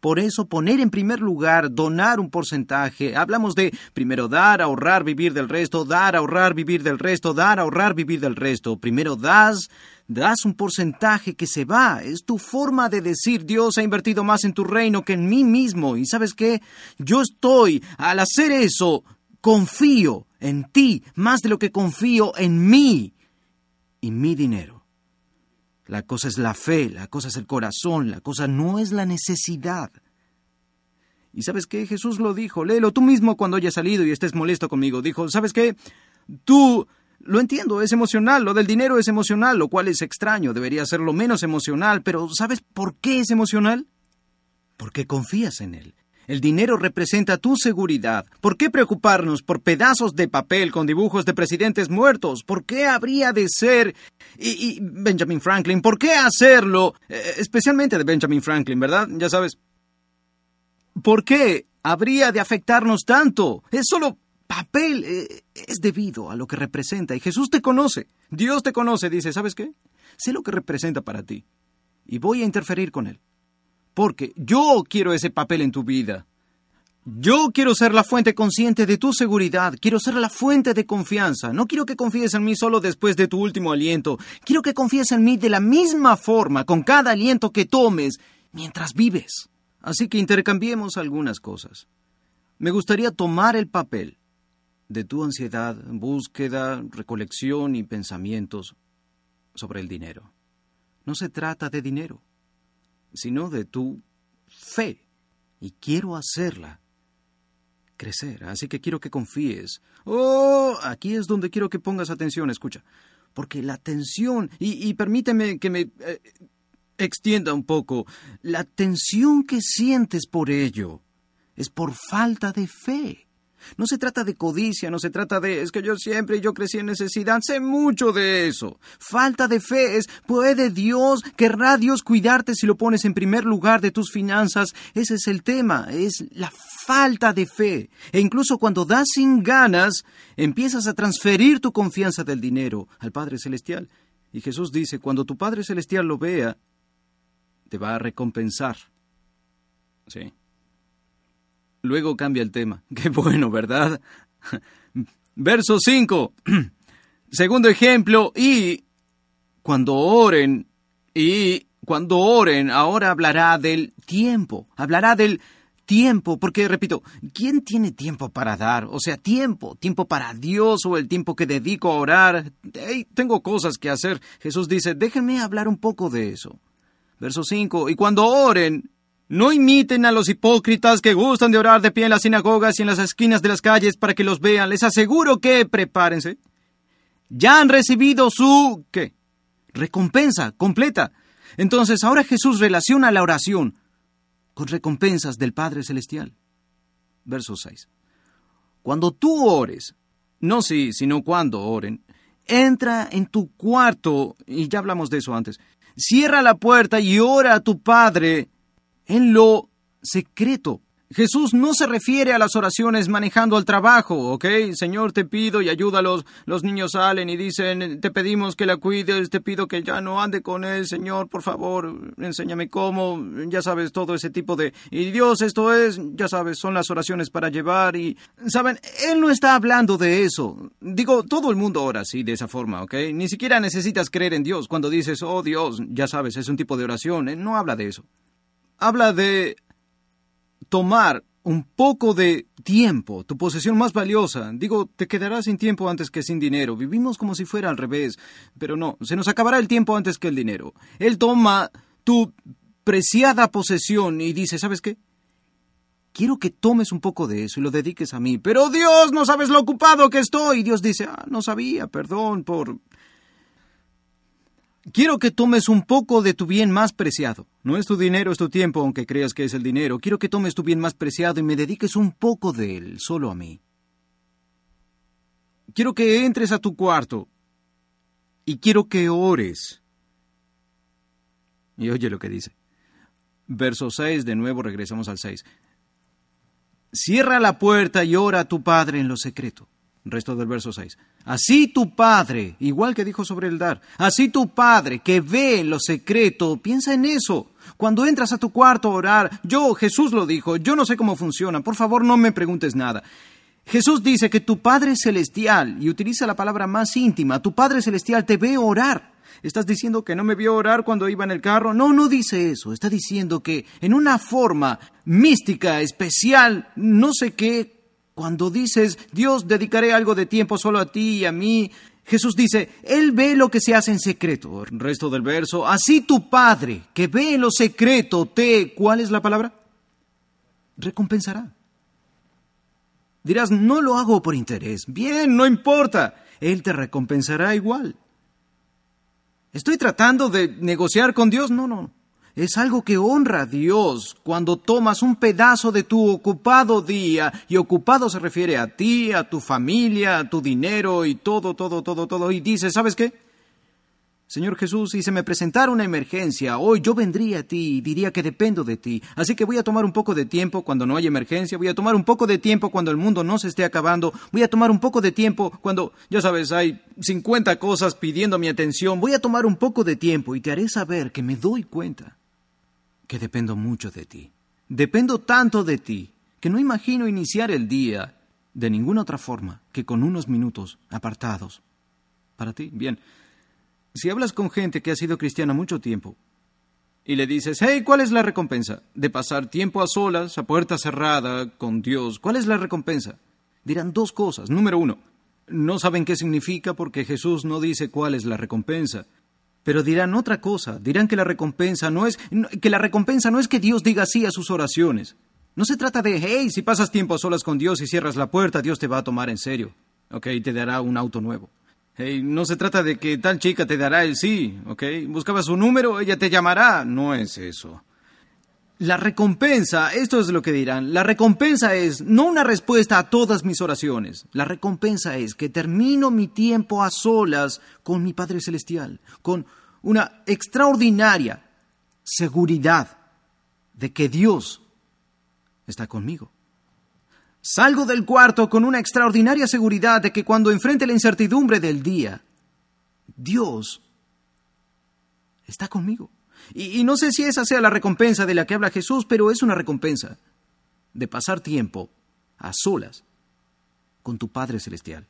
Por eso poner en primer lugar, donar un porcentaje. Hablamos de primero dar, ahorrar, vivir del resto, dar, ahorrar, vivir del resto, dar, ahorrar, vivir del resto. Primero das, das un porcentaje que se va. Es tu forma de decir Dios ha invertido más en tu reino que en mí mismo. Y sabes qué? Yo estoy, al hacer eso, confío en ti más de lo que confío en mí y mi dinero. La cosa es la fe, la cosa es el corazón, la cosa no es la necesidad. ¿Y sabes qué? Jesús lo dijo, léelo tú mismo cuando hayas salido y estés molesto conmigo. Dijo, ¿sabes qué? Tú, lo entiendo, es emocional, lo del dinero es emocional, lo cual es extraño, debería ser lo menos emocional, pero ¿sabes por qué es emocional? Porque confías en él. El dinero representa tu seguridad. ¿Por qué preocuparnos por pedazos de papel con dibujos de presidentes muertos? ¿Por qué habría de ser... Y, Benjamin Franklin, ¿por qué hacerlo? Eh, especialmente de Benjamin Franklin, ¿verdad? Ya sabes. ¿Por qué habría de afectarnos tanto? Es solo papel. Eh, es debido a lo que representa. Y Jesús te conoce. Dios te conoce. Dice, ¿sabes qué? Sé lo que representa para ti. Y voy a interferir con él porque yo quiero ese papel en tu vida. Yo quiero ser la fuente consciente de tu seguridad, quiero ser la fuente de confianza. No quiero que confíes en mí solo después de tu último aliento, quiero que confíes en mí de la misma forma con cada aliento que tomes mientras vives. Así que intercambiemos algunas cosas. Me gustaría tomar el papel de tu ansiedad, búsqueda, recolección y pensamientos sobre el dinero. No se trata de dinero sino de tu fe. Y quiero hacerla crecer. Así que quiero que confíes. Oh, aquí es donde quiero que pongas atención, escucha. Porque la tensión, y, permíteme que me eh, extienda un poco, la tensión que sientes por ello es por falta de fe. No se trata de codicia, no se trata de es que yo siempre yo crecí en necesidad, sé mucho de eso. Falta de fe es puede Dios, querrá Dios cuidarte si lo pones en primer lugar de tus finanzas. Ese es el tema, es la falta de fe. E incluso cuando das sin ganas, empiezas a transferir tu confianza del dinero al Padre Celestial. Y Jesús dice, cuando tu Padre Celestial lo vea, te va a recompensar. Sí. Luego cambia el tema. *laughs* Qué bueno, ¿verdad? Verso 5. *clears throat* Segundo ejemplo, y cuando oren, y cuando oren, ahora hablará del tiempo, hablará del tiempo, porque repito, ¿quién tiene tiempo para dar? O sea, tiempo, tiempo para Dios o el tiempo que dedico a orar. tengo cosas que hacer. Jesús dice, déjenme hablar un poco de eso. Verso 5, y cuando oren, no imiten a los hipócritas que gustan de orar de pie en las sinagogas y en las esquinas de las calles para que los vean. Les aseguro que, prepárense, ya han recibido su, ¿qué? Recompensa completa. Entonces ahora Jesús relaciona la oración con recompensas del Padre Celestial. Verso 6. Cuando tú ores, no si, sino cuando oren, entra en tu cuarto, y ya hablamos de eso antes, cierra la puerta y ora a tu Padre en lo secreto. Jesús no se refiere a las oraciones manejando el trabajo, ¿ok? Señor, te pido y ayúdalos. Los niños salen y dicen, te pedimos que la cuides, te pido que ya no ande con él, Señor, por favor, enséñame cómo, ya sabes, todo ese tipo de... Y Dios, esto es, ya sabes, son las oraciones para llevar y... Saben, Él no está hablando de eso. Digo, todo el mundo ora así, de esa forma, ¿ok? Ni siquiera necesitas creer en Dios cuando dices, oh Dios, ya sabes, es un tipo de oración. Él no habla de eso. Habla de tomar un poco de tiempo, tu posesión más valiosa. Digo, te quedarás sin tiempo antes que sin dinero. Vivimos como si fuera al revés, pero no, se nos acabará el tiempo antes que el dinero. Él toma tu preciada posesión y dice, ¿sabes qué? Quiero que tomes un poco de eso y lo dediques a mí. Pero Dios, no sabes lo ocupado que estoy. Y Dios dice, ah, no sabía, perdón por... Quiero que tomes un poco de tu bien más preciado. No es tu dinero, es tu tiempo, aunque creas que es el dinero. Quiero que tomes tu bien más preciado y me dediques un poco de él, solo a mí. Quiero que entres a tu cuarto y quiero que ores. Y oye lo que dice. Verso 6, de nuevo regresamos al 6. Cierra la puerta y ora a tu Padre en lo secreto. Resto del verso 6. Así tu Padre, igual que dijo sobre el dar, así tu Padre que ve en lo secreto, piensa en eso. Cuando entras a tu cuarto a orar, yo, Jesús lo dijo, yo no sé cómo funciona, por favor no me preguntes nada. Jesús dice que tu Padre Celestial, y utiliza la palabra más íntima, tu Padre Celestial te ve orar. ¿Estás diciendo que no me vio orar cuando iba en el carro? No, no dice eso. Está diciendo que en una forma mística, especial, no sé qué, cuando dices, Dios, dedicaré algo de tiempo solo a ti y a mí, Jesús dice, Él ve lo que se hace en secreto. El resto del verso, así tu Padre, que ve lo secreto, te, ¿cuál es la palabra? Recompensará. Dirás, no lo hago por interés. Bien, no importa. Él te recompensará igual. ¿Estoy tratando de negociar con Dios? No, no. Es algo que honra a Dios cuando tomas un pedazo de tu ocupado día, y ocupado se refiere a ti, a tu familia, a tu dinero y todo, todo, todo, todo, y dices, ¿sabes qué? Señor Jesús, si se me presentara una emergencia, hoy yo vendría a ti y diría que dependo de ti. Así que voy a tomar un poco de tiempo cuando no hay emergencia, voy a tomar un poco de tiempo cuando el mundo no se esté acabando, voy a tomar un poco de tiempo cuando, ya sabes, hay 50 cosas pidiendo mi atención, voy a tomar un poco de tiempo y te haré saber que me doy cuenta que dependo mucho de ti. Dependo tanto de ti que no imagino iniciar el día de ninguna otra forma que con unos minutos apartados para ti. Bien, si hablas con gente que ha sido cristiana mucho tiempo y le dices, hey, ¿cuál es la recompensa? De pasar tiempo a solas, a puerta cerrada, con Dios, ¿cuál es la recompensa? Dirán dos cosas. Número uno, no saben qué significa porque Jesús no dice cuál es la recompensa. Pero dirán otra cosa, dirán que la recompensa no es que la recompensa no es que Dios diga sí a sus oraciones. No se trata de, hey, si pasas tiempo a solas con Dios y cierras la puerta, Dios te va a tomar en serio. Ok, te dará un auto nuevo. Hey, no se trata de que tal chica te dará el sí, ¿ok? Buscabas su número, ella te llamará. No es eso. La recompensa, esto es lo que dirán, la recompensa es no una respuesta a todas mis oraciones. La recompensa es que termino mi tiempo a solas con mi Padre Celestial, con una extraordinaria seguridad de que Dios está conmigo. Salgo del cuarto con una extraordinaria seguridad de que cuando enfrente la incertidumbre del día, Dios está conmigo. Y, no sé si esa sea la recompensa de la que habla Jesús, pero es una recompensa de pasar tiempo a solas con tu Padre Celestial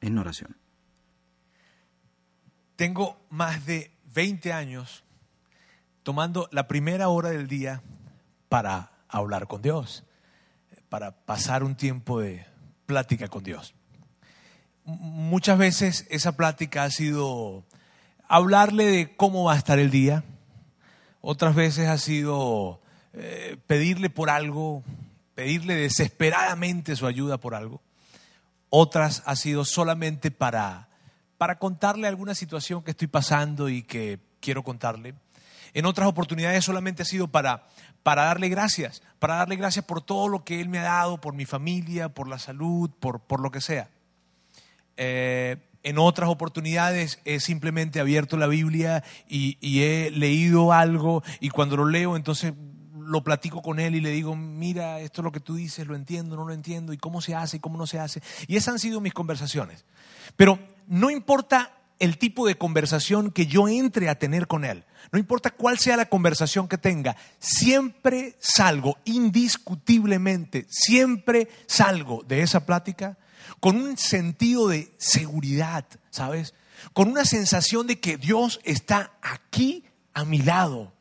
en oración. Tengo más de 20 años tomando la primera hora del día para hablar con Dios para pasar un tiempo de plática con Dios. Muchas veces esa plática ha sido hablarle de cómo va a estar el día, otras veces ha sido eh, pedirle por algo, pedirle desesperadamente su ayuda por algo, otras ha sido solamente para, para contarle alguna situación que estoy pasando y que quiero contarle. En otras oportunidades solamente ha sido para, para darle gracias, para darle gracias por todo lo que Él me ha dado, por mi familia, por la salud, por, por lo que sea. Eh, en otras oportunidades he simplemente abierto la Biblia y, he leído algo y cuando lo leo entonces lo platico con él y le digo, mira, esto es lo que tú dices, lo entiendo, no lo entiendo, y cómo se hace y cómo no se hace. Y esas han sido mis conversaciones. Pero no importa el tipo de conversación que yo entre a tener con él, no importa cuál sea la conversación que tenga, siempre salgo, indiscutiblemente, siempre salgo de esa plática con un sentido de seguridad, ¿sabes? Con una sensación de que Dios está aquí a mi lado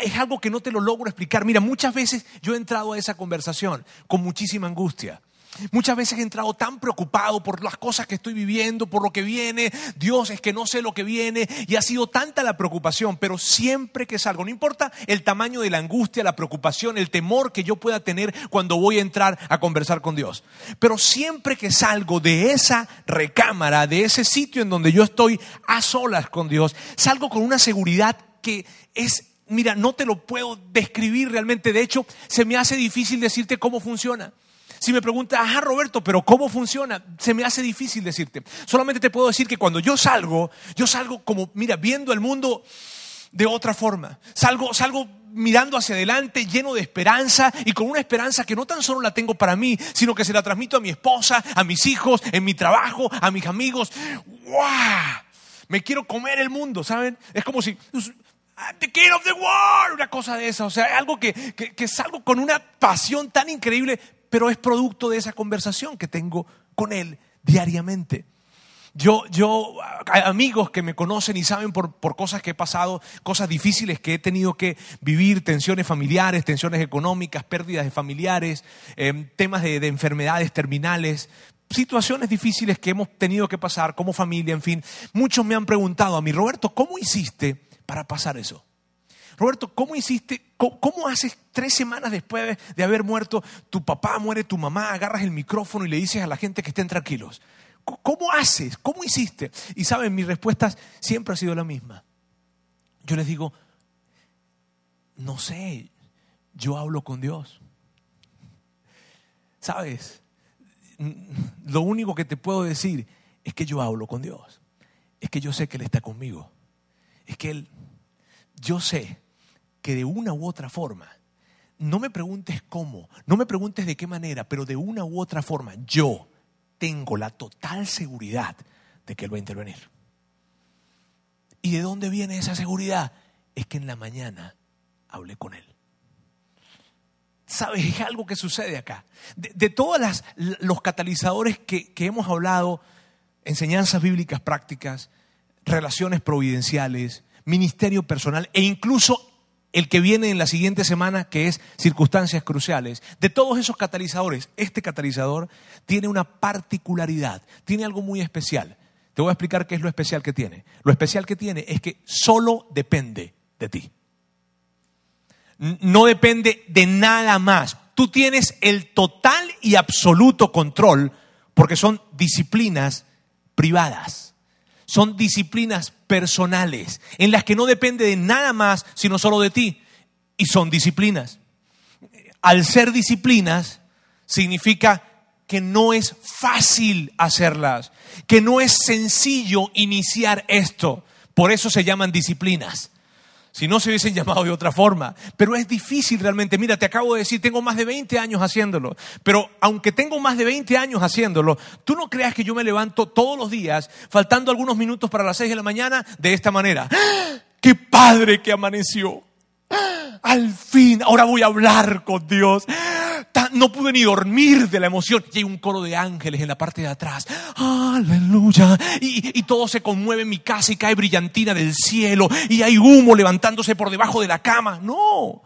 Es algo que no te lo logro explicar. Mira, muchas veces yo he entrado a esa conversación con muchísima angustia. Muchas veces he entrado tan preocupado por las cosas que estoy viviendo, por lo que viene. Dios, es que no sé lo que viene. Y ha sido tanta la preocupación, pero siempre que salgo, no importa el tamaño de la angustia, la preocupación, el temor que yo pueda tener cuando voy a entrar a conversar con Dios. Pero siempre que salgo de esa recámara, de ese sitio en donde yo estoy a solas con Dios, salgo con una seguridad que es mira, no te lo puedo describir realmente. De hecho, se me hace difícil decirte cómo funciona. Si me preguntas, ajá Roberto, pero ¿cómo funciona? Se me hace difícil decirte. Solamente te puedo decir que cuando yo salgo, yo salgo como, mira, viendo el mundo de otra forma. Salgo, salgo mirando hacia adelante, lleno de esperanza y con una esperanza que no tan solo la tengo para mí, sino que se la transmito a mi esposa, a mis hijos, en mi trabajo, a mis amigos. ¡Wow! Me quiero comer el mundo, ¿saben? Es como si The King of the World, una cosa de esa. O sea, algo que, que salgo con una pasión tan increíble, pero es producto de esa conversación que tengo con Él diariamente. Yo, yo, amigos que me conocen y saben por, por, cosas que he pasado, cosas difíciles que he tenido que vivir, tensiones familiares, tensiones económicas, pérdidas de familiares, eh, temas de, de enfermedades terminales, situaciones difíciles que hemos tenido que pasar como familia, en fin. Muchos me han preguntado a mí, Roberto, ¿cómo hiciste para pasar eso? Roberto, ¿cómo hiciste? ¿Cómo, haces tres semanas después de haber muerto tu papá, muere tu mamá, agarras el micrófono y le dices a la gente que estén tranquilos? ¿Cómo haces? ¿Cómo hiciste? Y saben, mi respuesta siempre ha sido la misma. Yo les digo, no sé, yo hablo con Dios. ¿Sabes? Lo único que te puedo decir es que yo hablo con Dios. Es que yo sé que Él está conmigo. Es que Él, yo sé que de una u otra forma, no me preguntes cómo, no me preguntes de qué manera, pero de una u otra forma, yo tengo la total seguridad de que Él va a intervenir. ¿Y de dónde viene esa seguridad? Es que en la mañana hablé con Él. ¿Sabes? Es algo que sucede acá. De, todos los catalizadores que, que hemos hablado, enseñanzas bíblicas prácticas, relaciones providenciales, ministerio personal e incluso el que viene en la siguiente semana, que es circunstancias cruciales. De todos esos catalizadores, este catalizador tiene una particularidad, tiene algo muy especial. Te voy a explicar qué es lo especial que tiene. Lo especial que tiene es que solo depende de ti. No depende de nada más. Tú tienes el total y absoluto control porque son disciplinas privadas son disciplinas personales, en las que no depende de nada más, sino solo de ti. Y son disciplinas. Al ser disciplinas, significa que no es fácil hacerlas, que no es sencillo iniciar esto. Por eso se llaman disciplinas si no se hubiesen *laughs* llamado de otra forma. Pero es difícil realmente. Mira, te acabo de decir, tengo más de 20 años haciéndolo. Pero aunque tengo más de 20 años haciéndolo, tú no creas que yo me levanto todos los días, faltando algunos minutos para las 6 de la mañana, de esta manera. ¡Ah! ¡Qué padre que amaneció! ¡Ah! Al fin, ahora voy a hablar con Dios no pude ni dormir de la emoción. Y hay un coro de ángeles en la parte de atrás. Aleluya. Y, todo se conmueve en mi casa y cae brillantina del cielo. Y hay humo levantándose por debajo de la cama. No.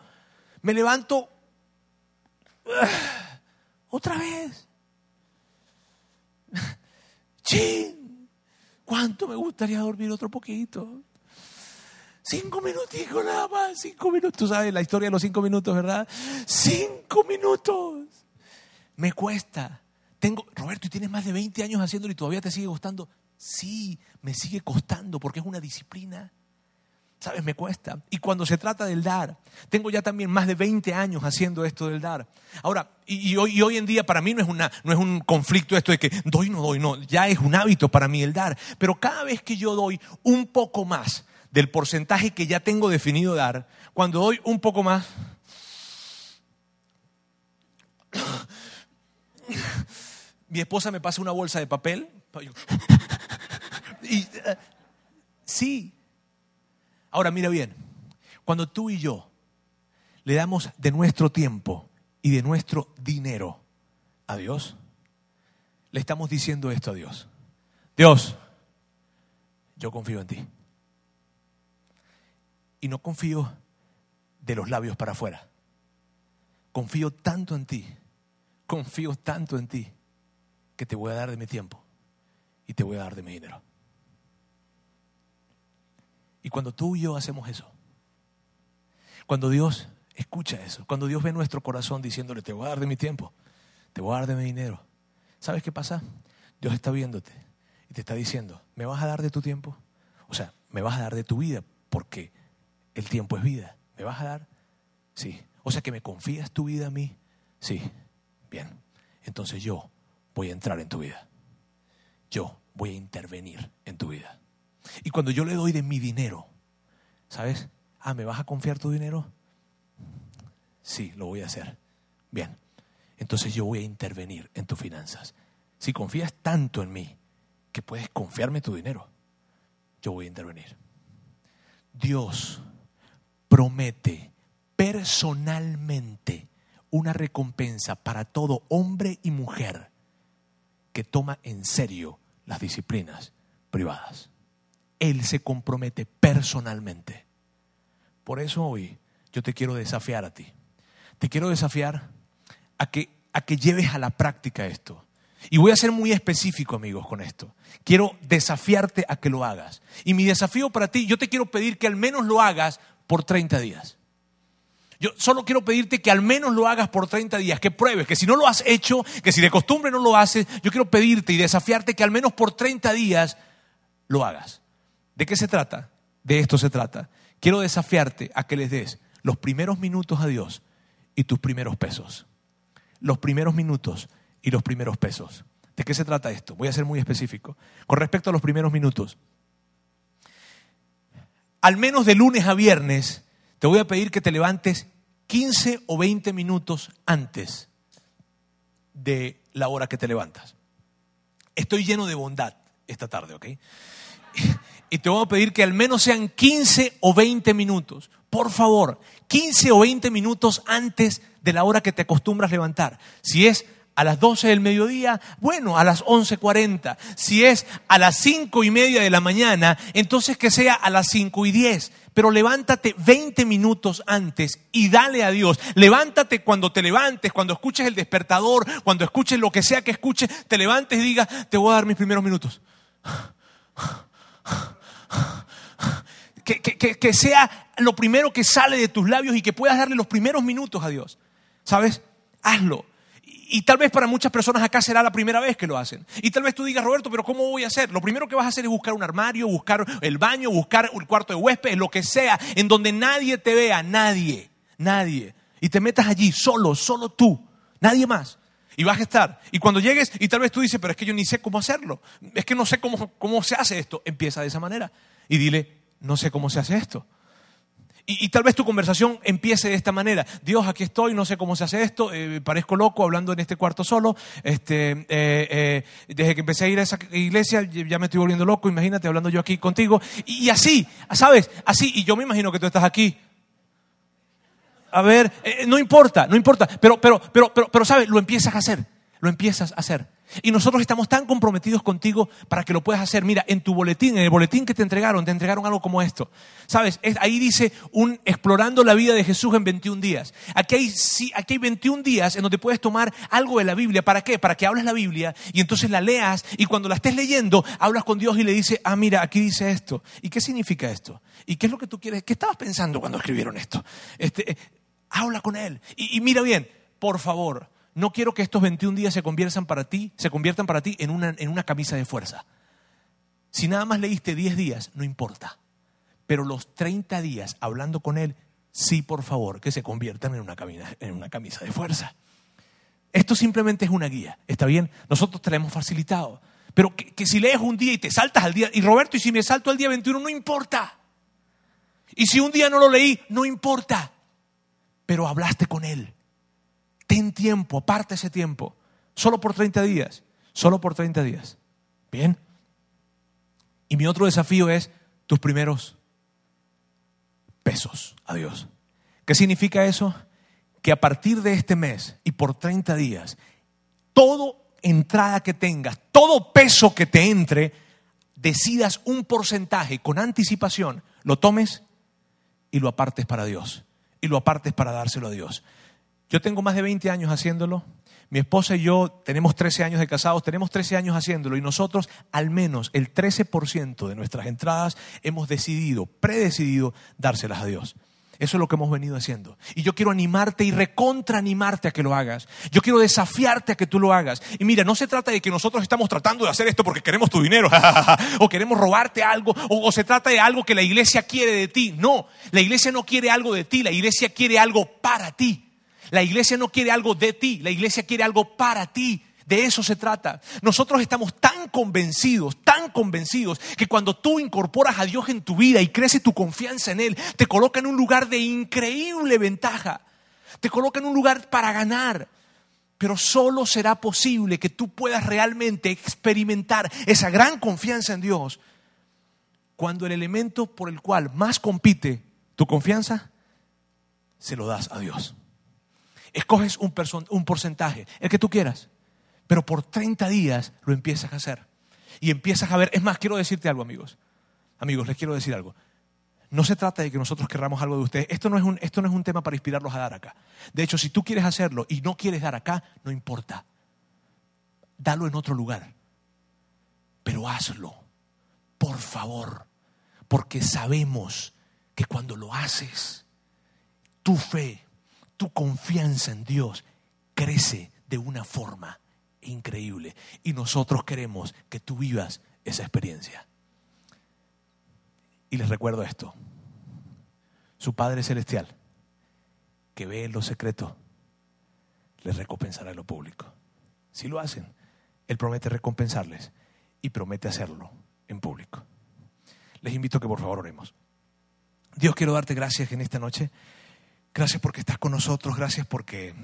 Me levanto *sighs* otra vez. *laughs* Chin. ¿Cuánto me gustaría dormir otro poquito? Cinco minuticos nada más, cinco minutos. Tú sabes la historia de los cinco minutos, ¿verdad? Cinco minutos. Me cuesta. Tengo, Roberto, ¿y tienes más de 20 años haciéndolo y todavía te sigue costando? Sí, me sigue costando porque es una disciplina. ¿Sabes? Me cuesta. Y cuando se trata del dar, tengo ya también más de 20 años haciendo esto del dar. Ahora, y, hoy, y hoy, en día para mí no es, una, no es un conflicto esto de que doy, no doy, no. Ya es un hábito para mí el dar. Pero cada vez que yo doy un poco más, del porcentaje que ya tengo definido dar, cuando doy un poco más, *coughs* mi esposa me pasa una bolsa de papel. Y, eh, sí. Ahora mira bien, cuando tú y yo le damos de nuestro tiempo y de nuestro dinero a Dios, le estamos diciendo esto a Dios. Dios, yo confío en ti y no confío de los labios para afuera. Confío tanto en ti, confío tanto en ti, que te voy a dar de mi tiempo y te voy a dar de mi dinero. Y cuando tú y yo hacemos eso, cuando Dios escucha eso, cuando Dios ve nuestro corazón diciéndole, te voy a dar de mi tiempo, te voy a dar de mi dinero, ¿sabes qué pasa? Dios está viéndote y te está diciendo, ¿me vas a dar de tu tiempo? O sea, ¿me vas a dar de tu vida? Porque el tiempo es vida. ¿Me vas a dar? Sí. O sea, que me confías tu vida a mí. Sí. Bien. Entonces yo voy a entrar en tu vida. Yo voy a intervenir en tu vida. Y cuando yo le doy de mi dinero, ¿sabes? Ah, ¿me vas a confiar tu dinero? Sí, lo voy a hacer. Bien. Entonces yo voy a intervenir en tus finanzas. Si confías tanto en mí que puedes confiarme tu dinero, yo voy a intervenir. Dios promete personalmente una recompensa para todo hombre y mujer que toma en serio las disciplinas privadas. Él se compromete personalmente. Por eso hoy yo te quiero desafiar a ti. Te quiero desafiar a que, a que lleves a la práctica esto. Y voy a ser muy específico, amigos, con esto. Quiero desafiarte a que lo hagas. Y mi desafío para ti, yo te quiero pedir que al menos lo hagas por 30 días. Yo solo quiero pedirte que al menos lo hagas por 30 días, que pruebes, que si no lo has hecho, que si de costumbre no lo haces, yo quiero pedirte y desafiarte que al menos por 30 días lo hagas. ¿De qué se trata? De esto se trata. Quiero desafiarte a que les des los primeros minutos a Dios y tus primeros pesos. Los primeros minutos y los primeros pesos. ¿De qué se trata esto? Voy a ser muy específico. Con respecto a los primeros minutos, al menos de lunes a viernes, te voy a pedir que te levantes 15 o 20 minutos antes de la hora que te levantas. Estoy lleno de bondad esta tarde, ¿ok? Y te voy a pedir que al menos sean 15 o 20 minutos. Por favor, 15 o 20 minutos antes de la hora que te acostumbras levantar. Si es a las 12 del mediodía, bueno, a las 11.40. Si es a las 5 y media de la mañana, entonces que sea a las 5 y 10. Pero levántate 20 minutos antes y dale a Dios. Levántate cuando te levantes, cuando escuches el despertador, cuando escuches lo que sea que escuches, te levantes y diga, te voy a dar mis primeros minutos. Que, que, que sea lo primero que sale de tus labios y que puedas darle los primeros minutos a Dios. ¿Sabes? Hazlo. Y tal vez para muchas personas acá será la primera vez que lo hacen. Y tal vez tú digas, Roberto, pero ¿cómo voy a hacer? Lo primero que vas a hacer es buscar un armario, buscar el baño, buscar el cuarto de huéspedes, lo que sea, en donde nadie te vea, nadie, nadie. Y te metas allí, solo, solo tú, nadie más. Y vas a estar. Y cuando llegues, y tal vez tú dices, pero es que yo ni sé cómo hacerlo. Es que no sé cómo, cómo se hace esto. Empieza de esa manera. Y dile, no sé cómo se hace esto. Y, tal vez tu conversación empiece de esta manera. Dios, aquí estoy, no sé cómo se hace esto, eh, parezco loco hablando en este cuarto solo. Este, eh, eh, desde que empecé a ir a esa iglesia ya me estoy volviendo loco, imagínate hablando yo aquí contigo. Y, así, ¿sabes? Así, y yo me imagino que tú estás aquí. A ver, no importa, no importa, pero, pero, pero, pero, pero, ¿sabes? Lo empiezas a hacer, lo empiezas a hacer. Y nosotros estamos tan comprometidos contigo para que lo puedas hacer. Mira, en tu boletín, en el boletín que te entregaron, te entregaron algo como esto. ¿Sabes? Ahí dice un explorando la vida de Jesús en 21 días. Aquí hay, aquí hay 21 días en donde puedes tomar algo de la Biblia. ¿Para qué? Para que hables la Biblia y entonces la leas y cuando la estés leyendo, hablas con Dios y le dices, ah, mira, aquí dice esto. ¿Y qué significa esto? ¿Y qué es lo que tú quieres? ¿Qué estabas pensando cuando escribieron esto? Este, eh, habla con Él. y mira bien, por favor, no quiero que estos 21 días se conviertan para ti, se conviertan para ti en una, en una camisa de fuerza. Si nada más leíste 10 días, no importa. Pero los 30 días hablando con Él, sí, por favor, que se conviertan en una camisa, en una camisa de fuerza. Esto simplemente es una guía, ¿está bien? Nosotros te la hemos facilitado. Pero que, que si lees un día y te saltas al día, y Roberto, y si me salto al día 21, no importa. Y si un día no lo leí, no importa. Pero hablaste con Él ten tiempo, aparte ese tiempo, solo por 30 días, solo por 30 días. Bien. Y mi otro desafío es tus primeros pesos a Dios. ¿Qué significa eso? Que a partir de este mes y por 30 días, todo entrada que tengas, todo peso que te entre, decidas un porcentaje con anticipación, lo tomes y lo apartes para Dios y lo apartes para dárselo a Dios. Yo tengo más de 20 años haciéndolo. Mi esposa y yo tenemos 13 años de casados, tenemos 13 años haciéndolo y nosotros al menos el 13% de nuestras entradas hemos decidido, predecidido, dárselas a Dios. Eso es lo que hemos venido haciendo. Y yo quiero animarte y recontra animarte a que lo hagas. Yo quiero desafiarte a que tú lo hagas. Y mira, no se trata de que nosotros estamos tratando de hacer esto porque queremos tu dinero *laughs* o queremos robarte algo o, o se trata de algo que la iglesia quiere de ti. No, la iglesia no quiere algo de ti, la iglesia quiere algo para ti. La iglesia no quiere algo de ti, la iglesia quiere algo para ti. De eso se trata. Nosotros estamos tan convencidos, tan convencidos, que cuando tú incorporas a Dios en tu vida y crece tu confianza en Él, te coloca en un lugar de increíble ventaja. Te coloca en un lugar para ganar. Pero solo será posible que tú puedas realmente experimentar esa gran confianza en Dios cuando el elemento por el cual más compite tu confianza, se lo das a Dios. Escoges un, un porcentaje, el que tú quieras, pero por 30 días lo empiezas a hacer. Y empiezas a ver, es más, quiero decirte algo, amigos. Amigos, les quiero decir algo. No se trata de que nosotros querramos algo de ustedes. Esto no, es un, esto no es un tema para inspirarlos a dar acá. De hecho, si tú quieres hacerlo y no quieres dar acá, no importa. Dalo en otro lugar. Pero hazlo, por favor. Porque sabemos que cuando lo haces, tu fe, tu confianza en Dios crece de una forma increíble. Y nosotros queremos que tú vivas esa experiencia. Y les recuerdo esto. Su Padre Celestial, que ve en lo secreto, les recompensará en lo público. Si lo hacen, Él promete recompensarles y promete hacerlo en público. Les invito a que por favor oremos. Dios, quiero darte gracias en esta noche. Gracias porque estás con nosotros, gracias porque,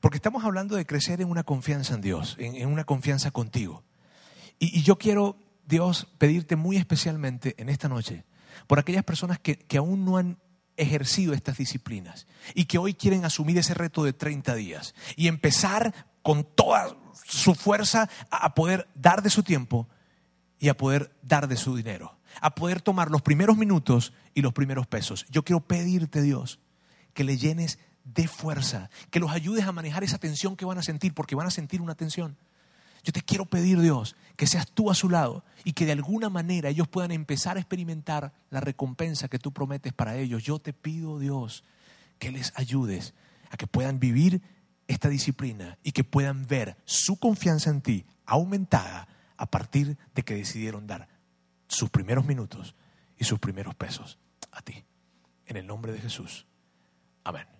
porque estamos hablando de crecer en una confianza en Dios, en, en una confianza contigo. Y, yo quiero, Dios, pedirte muy especialmente en esta noche por aquellas personas que, que aún no han ejercido estas disciplinas y que hoy quieren asumir ese reto de 30 días y empezar con toda su fuerza a poder dar de su tiempo y a poder dar de su dinero, a poder tomar los primeros minutos y los primeros pesos. Yo quiero pedirte, Dios, que le llenes de fuerza, que los ayudes a manejar esa tensión que van a sentir, porque van a sentir una tensión. Yo te quiero pedir, Dios, que seas tú a su lado y que de alguna manera ellos puedan empezar a experimentar la recompensa que tú prometes para ellos. Yo te pido, Dios, que les ayudes a que puedan vivir esta disciplina y que puedan ver su confianza en ti aumentada a partir de que decidieron dar sus primeros minutos y sus primeros pesos a ti. En el nombre de Jesús. Amen.